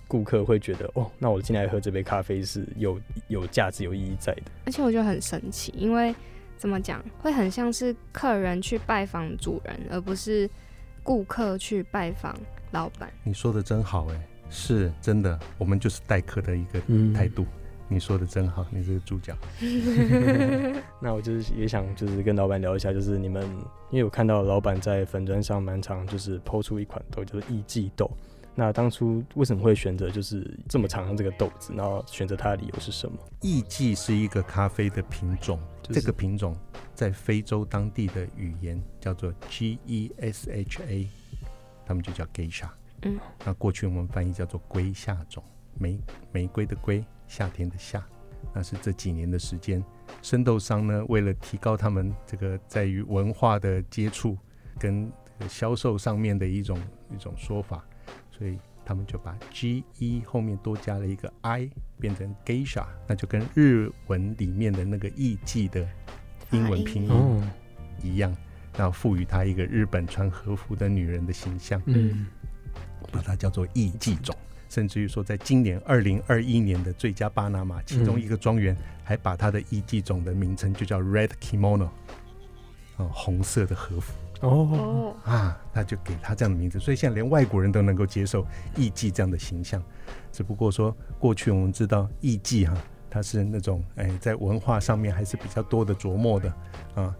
顾客会觉得，哦，那我进来喝这杯咖啡是有有价值、有意义在的。而且我觉得很神奇，因为怎么讲，会很像是客人去拜访主人，而不是顾客去拜访老板。你说的真好，哎，是真的，我们就是待客的一个态度。你说的真好，你这个主角。那我就是也想就是跟老板聊一下，就是你们，因为我看到老板在粉砖上蛮常就是抛出一款豆，就是艺伎豆。那当初为什么会选择就是这么长的这个豆子？然后选择它的理由是什么？艺伎是一个咖啡的品种，这个品种在非洲当地的语言叫做 G E S H A，他们就叫 Geisha。嗯，那过去我们翻译叫做龟夏种，玫玫瑰的龟。夏天的夏，那是这几年的时间，生豆商呢，为了提高他们这个在于文化的接触跟销售上面的一种一种说法，所以他们就把 G E 后面多加了一个 I，变成 Geisha，那就跟日文里面的那个艺妓的英文拼音一样，然后赋予它一个日本穿和服的女人的形象，嗯，把它叫做艺妓种。甚至于说，在今年二零二一年的最佳巴拿马，其中一个庄园还把它的艺伎种的名称就叫 Red Kimono，哦，红色的和服哦啊，那就给他这样的名字，所以现在连外国人都能够接受艺妓这样的形象。只不过说，过去我们知道艺妓哈，它是那种哎，在文化上面还是比较多的琢磨的啊，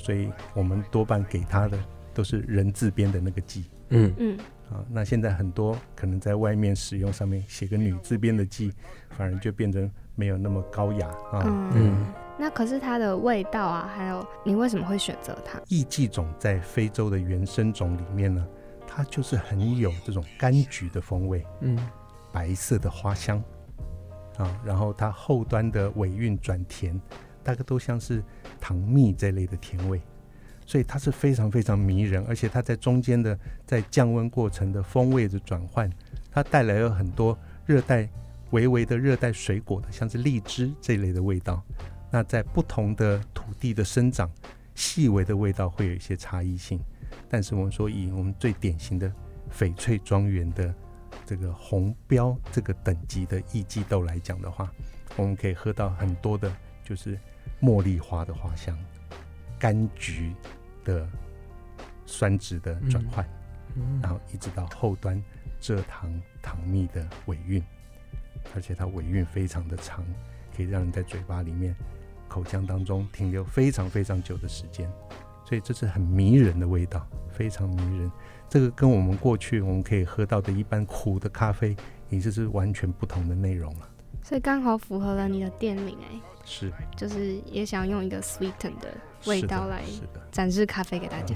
所以我们多半给他的都是人字边的那个妓。嗯嗯。啊，那现在很多可能在外面使用上面写个女字边的“妓”，反而就变成没有那么高雅啊。嗯，那可是它的味道啊，还有你为什么会选择它？艺季种在非洲的原生种里面呢，它就是很有这种柑橘的风味，嗯，白色的花香啊，然后它后端的尾韵转甜，大概都像是糖蜜这类的甜味。所以它是非常非常迷人，而且它在中间的在降温过程的风味的转换，它带来了很多热带微微的热带水果的，像是荔枝这一类的味道。那在不同的土地的生长，细微的味道会有一些差异性。但是我们说以我们最典型的翡翠庄园的这个红标这个等级的艺季豆来讲的话，我们可以喝到很多的就是茉莉花的花香。柑橘的酸质的转换，然后一直到后端蔗糖糖蜜的尾韵，而且它尾韵非常的长，可以让人在嘴巴里面口腔当中停留非常非常久的时间，所以这是很迷人的味道，非常迷人。这个跟我们过去我们可以喝到的一般苦的咖啡，已经是完全不同的内容了。所以刚好符合了你的店名哎，是，就是也想用一个 sweeten 的味道来展示咖啡给大家。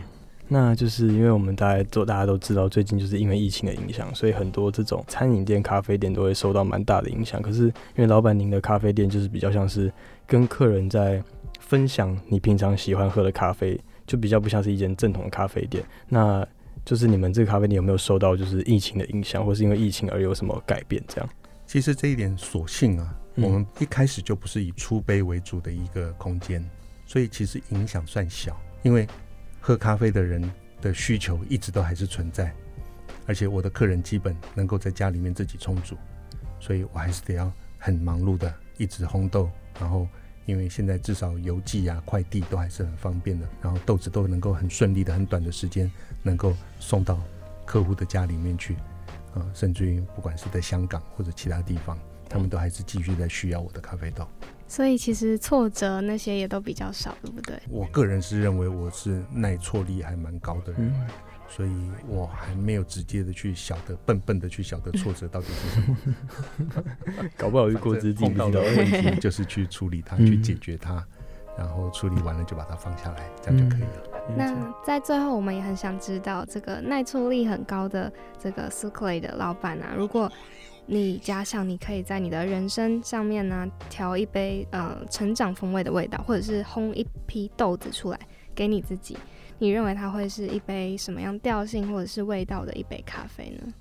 那就是因为我们大家都大家都知道，最近就是因为疫情的影响，所以很多这种餐饮店、咖啡店都会受到蛮大的影响。可是因为老板您的咖啡店就是比较像是跟客人在分享你平常喜欢喝的咖啡，就比较不像是一间正统的咖啡店。那就是你们这个咖啡店有没有受到就是疫情的影响，或是因为疫情而有什么改变？这样？其实这一点所幸啊，我们一开始就不是以出杯为主的一个空间，所以其实影响算小。因为喝咖啡的人的需求一直都还是存在，而且我的客人基本能够在家里面自己冲煮，所以我还是得要很忙碌的一直烘豆。然后因为现在至少邮寄啊、快递都还是很方便的，然后豆子都能够很顺利的、很短的时间能够送到客户的家里面去。啊，甚至于不管是在香港或者其他地方，他们都还是继续在需要我的咖啡豆。所以其实挫折那些也都比较少，对不对？我个人是认为我是耐挫力还蛮高的人，所以我还没有直接的去晓得笨笨的去晓得挫折到底是什么。搞不好遇过自己碰到的问题就是去处理它，去解决它，然后处理完了就把它放下来，这样就可以了。那在最后，我们也很想知道这个耐挫力很高的这个 s u c l e 的老板啊，如果你假想你可以在你的人生上面呢调一杯呃成长风味的味道，或者是烘一批豆子出来给你自己，你认为它会是一杯什么样调性或者是味道的一杯咖啡呢？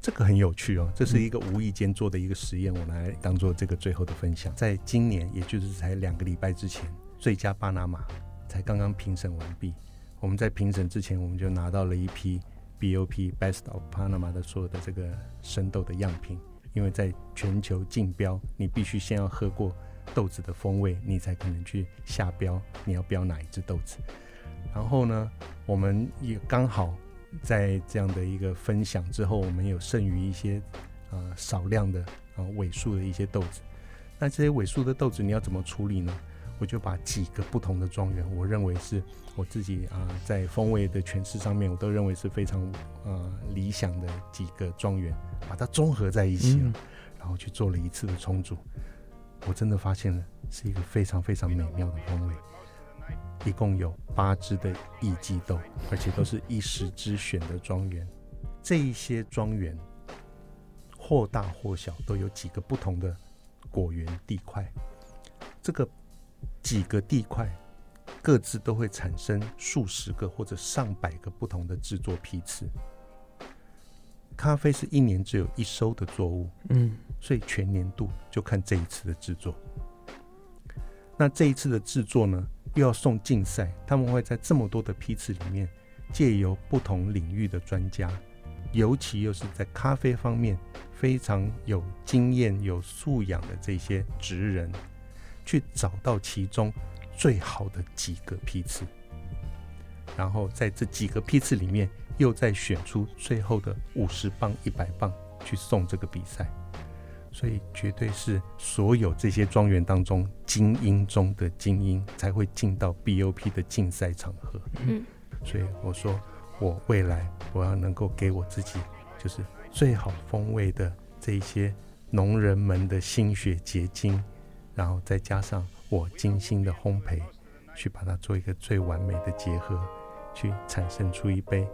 这个很有趣哦，这是一个无意间做的一个实验，我拿来当做这个最后的分享。在今年，也就是才两个礼拜之前，最佳巴拿马才刚刚评审完毕。我们在评审之前，我们就拿到了一批 BOP Best of Panama 的所有的这个生豆的样品，因为在全球竞标，你必须先要喝过豆子的风味，你才可能去下标，你要标哪一只豆子。然后呢，我们也刚好。在这样的一个分享之后，我们有剩余一些呃少量的啊尾数的一些豆子。那这些尾数的豆子你要怎么处理呢？我就把几个不同的庄园，我认为是我自己啊在风味的诠释上面，我都认为是非常呃理想的几个庄园，把它综合在一起了，然后去做了一次的冲煮。我真的发现了是一个非常非常美妙的风味。一共有八只的艺伎豆，而且都是一时之选的庄园。这一些庄园或大或小，都有几个不同的果园地块。这个几个地块各自都会产生数十个或者上百个不同的制作批次。咖啡是一年只有一收的作物，嗯，所以全年度就看这一次的制作。那这一次的制作呢？又要送竞赛，他们会在这么多的批次里面，借由不同领域的专家，尤其又是在咖啡方面非常有经验、有素养的这些职人，去找到其中最好的几个批次，然后在这几个批次里面，又再选出最后的五十磅、一百磅去送这个比赛。所以绝对是所有这些庄园当中精英中的精英才会进到 BOP 的竞赛场合。嗯，所以我说我未来我要能够给我自己就是最好风味的这一些农人们的心血结晶，然后再加上我精心的烘焙，去把它做一个最完美的结合，去产生出一杯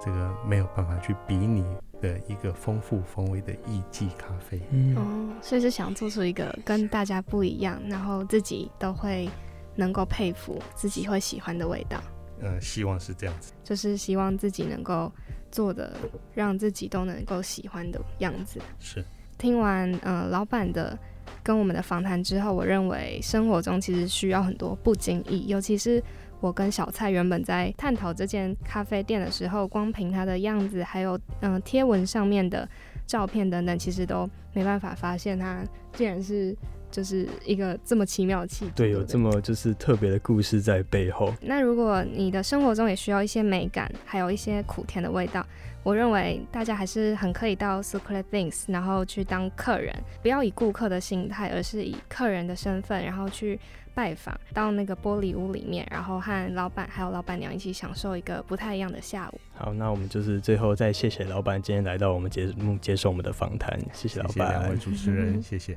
这个没有办法去比拟。的一个丰富风味的艺伎咖啡，哦，所以是想做出一个跟大家不一样，然后自己都会能够佩服，自己会喜欢的味道。嗯，希望是这样子，就是希望自己能够做的，让自己都能够喜欢的样子。是。听完呃老板的跟我们的访谈之后，我认为生活中其实需要很多不经意，尤其是。我跟小蔡原本在探讨这间咖啡店的时候，光凭它的样子，还有嗯贴文上面的照片等等，其实都没办法发现它竟然是就是一个这么奇妙的气质。对，有这么就是特别的故事在背后。那如果你的生活中也需要一些美感，还有一些苦甜的味道，我认为大家还是很可以到 s u c r e t Things，然后去当客人，不要以顾客的心态，而是以客人的身份，然后去。拜访到那个玻璃屋里面，然后和老板还有老板娘一起享受一个不太一样的下午。好，那我们就是最后再谢谢老板今天来到我们节目接受我们的访谈，谢谢老板，两位主持人，谢谢。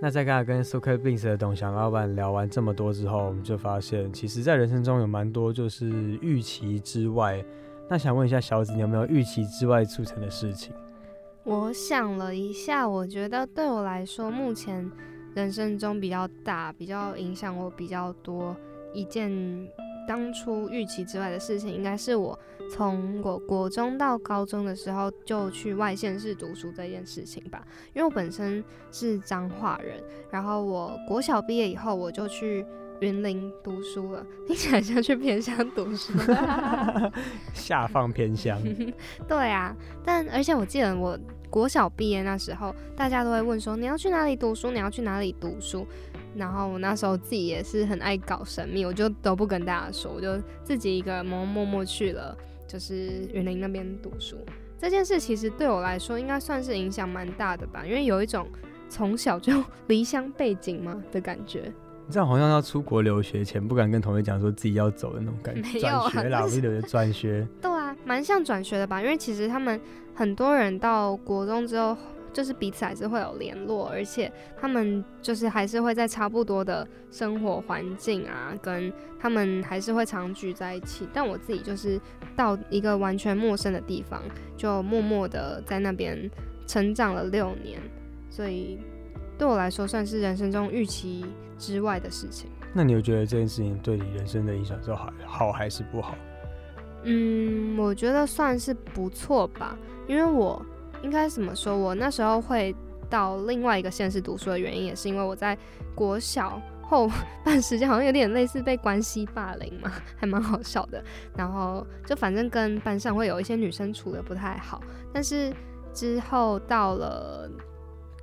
那在刚才跟 Suki Beans 的董翔老板聊完这么多之后，我们就发现，其实，在人生中有蛮多就是预期之外。那想问一下小紫，你有没有预期之外促成的事情？我想了一下，我觉得对我来说，目前人生中比较大、比较影响我比较多一件当初预期之外的事情，应该是我从我国中到高中的时候就去外县市读书这件事情吧。因为我本身是彰化人，然后我国小毕业以后，我就去。云林读书了，听起来像去偏乡读书。下放偏乡。对啊，但而且我记得我国小毕业那时候，大家都会问说你要去哪里读书，你要去哪里读书。然后我那时候自己也是很爱搞神秘，我就都不跟大家说，我就自己一个人默默默去了，就是云林那边读书。这件事其实对我来说应该算是影响蛮大的吧，因为有一种从小就离乡背景嘛的感觉。你这样好像要出国留学前不敢跟同学讲说自己要走的那种感觉，没有啊转学啦，不是留学转学。对啊，蛮像转学的吧？因为其实他们很多人到国中之后，就是彼此还是会有联络，而且他们就是还是会在差不多的生活环境啊，跟他们还是会常聚在一起。但我自己就是到一个完全陌生的地方，就默默的在那边成长了六年，所以对我来说算是人生中预期之外的事情。那你有觉得这件事情对你人生的影响是好好还是不好？嗯，我觉得算是不错吧，因为我应该怎么说，我那时候会到另外一个县市读书的原因，也是因为我在国小后 半时间好像有点类似被关系霸凌嘛，还蛮好笑的。然后就反正跟班上会有一些女生处的不太好，但是之后到了。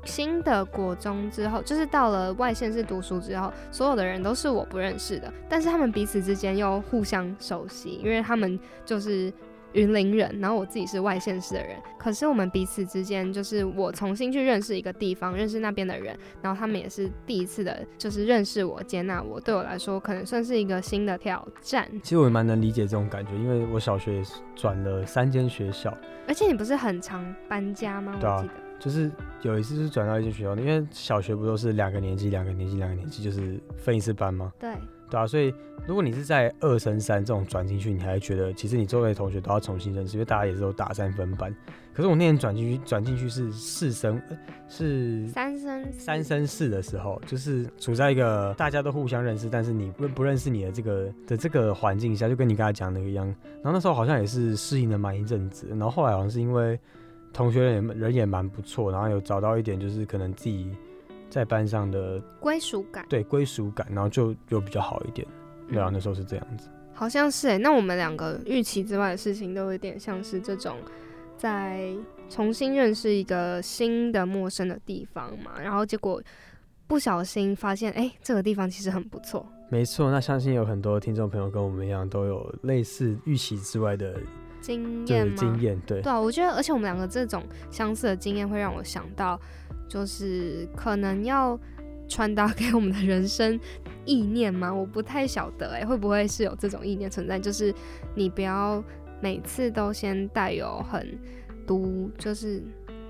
新的国中之后，就是到了外县市读书之后，所有的人都是我不认识的，但是他们彼此之间又互相熟悉，因为他们就是云林人，然后我自己是外县市的人，可是我们彼此之间就是我重新去认识一个地方，认识那边的人，然后他们也是第一次的，就是认识我、接纳我，对我来说可能算是一个新的挑战。其实我也蛮能理解这种感觉，因为我小学也是转了三间学校，而且你不是很常搬家吗？对啊我记得。就是有一次是转到一间学校，因为小学不都是两个年级、两个年级、两个年级，就是分一次班吗？对，对啊，所以如果你是在二升三这种转进去，你还会觉得其实你周围的同学都要重新认识，因为大家也是都打三分班。可是我那年转进去，转进去是四升，呃是三升三升四的时候，就是处在一个大家都互相认识，但是你不不认识你的这个的这个环境下，就跟你刚才讲的一样。然后那时候好像也是适应了蛮一阵子，然后后来好像是因为同学人也人也蛮不错，然后有找到一点就是可能自己在班上的归属感。对归属感，然后就就比较好一点。对啊，那时候是这样子。好像是哎、那我们两个预期之外的事情都有点像是这种，在重新认识一个新的陌生的地方嘛，然后结果不小心发现，哎、这个地方其实很不错。没错，那相信有很多听众朋友跟我们一样，都有类似预期之外的就是经验吗？经验。对，对啊，我觉得，而且我们两个这种相似的经验会让我想到，就是可能要传达给我们的人生意念吗？我不太晓得、哎，会不会是有这种意念存在？就是你不要每次都先带有很独，就是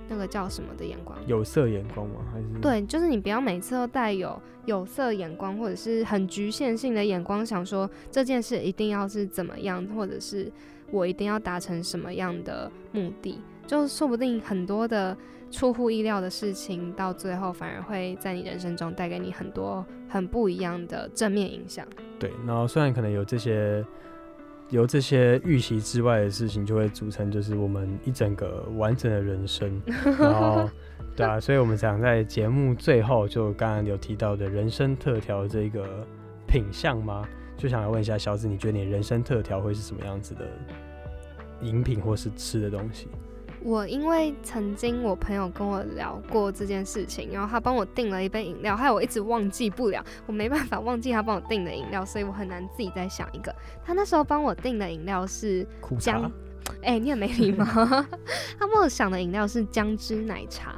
那个叫什么的眼光。有色眼光吗？还是？对，就是你不要每次都带有有色眼光，或者是很局限性的眼光，想说这件事一定要是怎么样，或者是我一定要达成什么样的目的，就说不定很多的出乎意料的事情，到最后反而会在你人生中带给你很多很不一样的正面影响。对，然后虽然可能有这些由这些预期之外的事情，就会组成就是我们一整个完整的人生。然后，对啊，所以我们想在节目最后，就刚刚有提到的人生特调这个品相吗？就想来问一下小紫，你觉得你人生特调会是什么样子的饮品或是吃的东西？我因为曾经我朋友跟我聊过这件事情，然后他帮我订了一杯饮料，害我一直忘记不了，我没办法忘记他帮我订的饮料，所以我很难自己再想一个。他那时候帮我订的饮料是苦姜茶，哎、你很没礼貌。他帮我想的饮料是姜汁奶茶，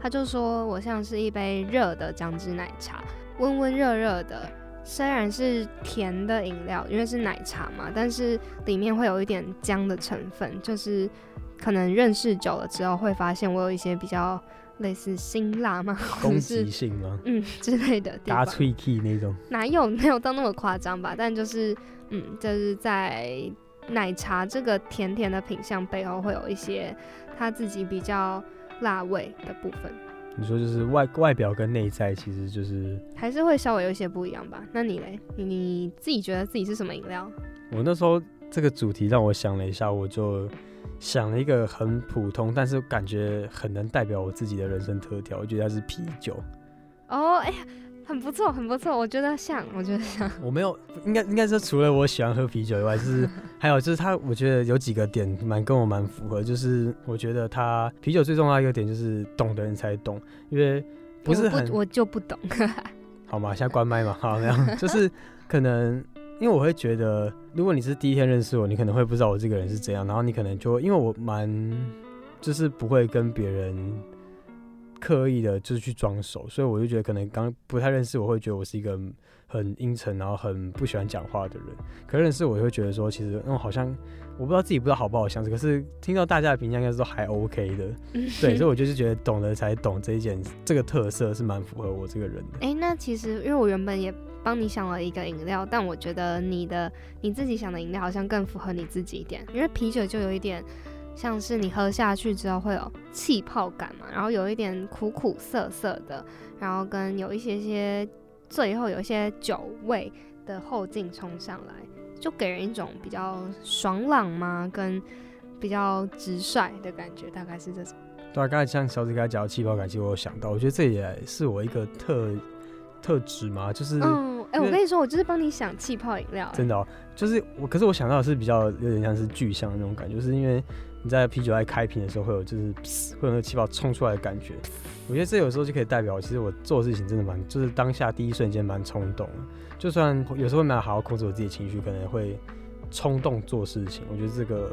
他就说我像是一杯热的姜汁奶茶，温温热热的。虽然是甜的饮料，因为是奶茶嘛，但是里面会有一点姜的成分，就是可能认识久了之后会发现我有一些比较类似辛辣嘛，或攻击性吗？嗯 之类的地方。打脆 key 那种。哪有没有到那么夸张吧？但就是，嗯，就是在奶茶这个甜甜的品相背后，会有一些它自己比较辣味的部分，你说就是外外表跟内在其实就是还是会稍微有一些不一样吧？那你嘞？你你自己觉得自己是什么饮料？我那时候这个主题让我想了一下，我就想了一个很普通，但是感觉很能代表我自己的人生特调。我觉得它是啤酒。哦，哎呀，很不错，很不错，我觉得像，我觉得像。我没有，应该应该是除了我喜欢喝啤酒以外，就是 还有就是他，我觉得有几个点蛮跟我蛮符合。就是我觉得他啤酒最重要一个点就是懂的人才懂，因为不是很我我就不懂。好嘛，现在关麦嘛，好那样就是可能，因为我会觉得，如果你是第一天认识我，你可能会不知道我这个人是怎样，然后你可能就会因为我蛮就是不会跟别人刻刻意的就是去装熟，所以我就觉得可能刚不太认识我会觉得我是一个很阴沉，然后很不喜欢讲话的人。可认识我会觉得说，其实嗯好像我不知道自己不知道好不好相处，可是听到大家的评价应该说还 OK 的。对，所以我就是觉得懂了才懂这一件这个特色是蛮符合我这个人的。哎，那其实因为我原本也帮你想了一个饮料，但我觉得你的你自己想的饮料好像更符合你自己一点，因为啤酒就有一点。像是你喝下去之后会有气泡感嘛，然后有一点苦苦涩涩的，然后跟有一些些最后有一些酒味的后劲冲上来，就给人一种比较爽朗嘛，跟比较直率的感觉，大概是这种。对啊，刚才像小子刚才讲的气泡感，其实我有想到，我觉得这也是我一个特特质嘛，就是嗯，哎，我跟你说，我就是帮你想气泡饮料，真的，就是我，可是我想到的是比较有点像是具象的那种感觉，就是因为。你在啤酒在开瓶的时候会有就是 会有那个气泡冲出来的感觉，我觉得这有时候就可以代表，其实我做事情真的蛮就是当下第一瞬间蛮冲动，就算有时候没有好好控制我自己的情绪，可能会冲动做事情。我觉得这个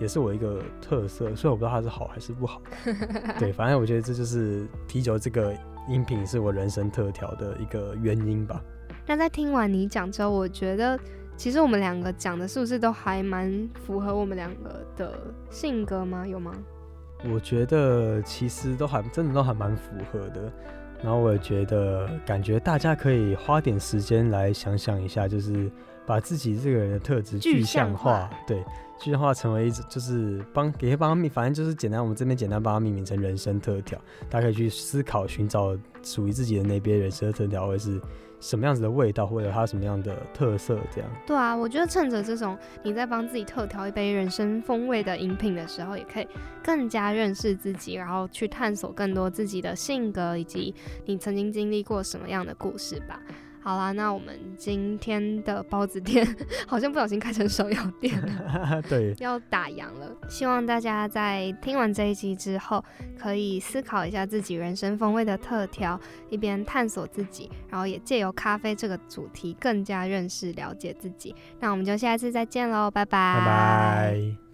也是我一个特色，虽然我不知道它是好还是不好。对，反正我觉得这就是啤酒这个饮品是我人生特调的一个原因吧。那在听完你讲之后，我觉得。其实我们两个讲的是不是都还蛮符合我们两个的性格吗？有吗？我觉得其实都还真的都还蛮符合的。然后我也觉得，感觉大家可以花点时间来想想一下，就是把自己这个人的特质具象化，对，具象化成为一种，就是帮给帮他命，反正就是简单，我们这边简单帮他命名成人生特调，大家可以去思考，寻找属于自己的那边人生特调，或者是。什么样子的味道，或者它什么样的特色，这样。对啊，我觉得趁着这种你在帮自己特调一杯人生风味的饮品的时候，也可以更加认识自己，然后去探索更多自己的性格，以及你曾经经历过什么样的故事吧。好啦，那我们今天的包子店 好像不小心开成手摇店了，对，要打烊了。希望大家在听完这一集之后，可以思考一下自己人生风味的特调，一边探索自己，然后也借由咖啡这个主题更加认识了解自己。那我们就下一次再见喽，拜拜，拜拜。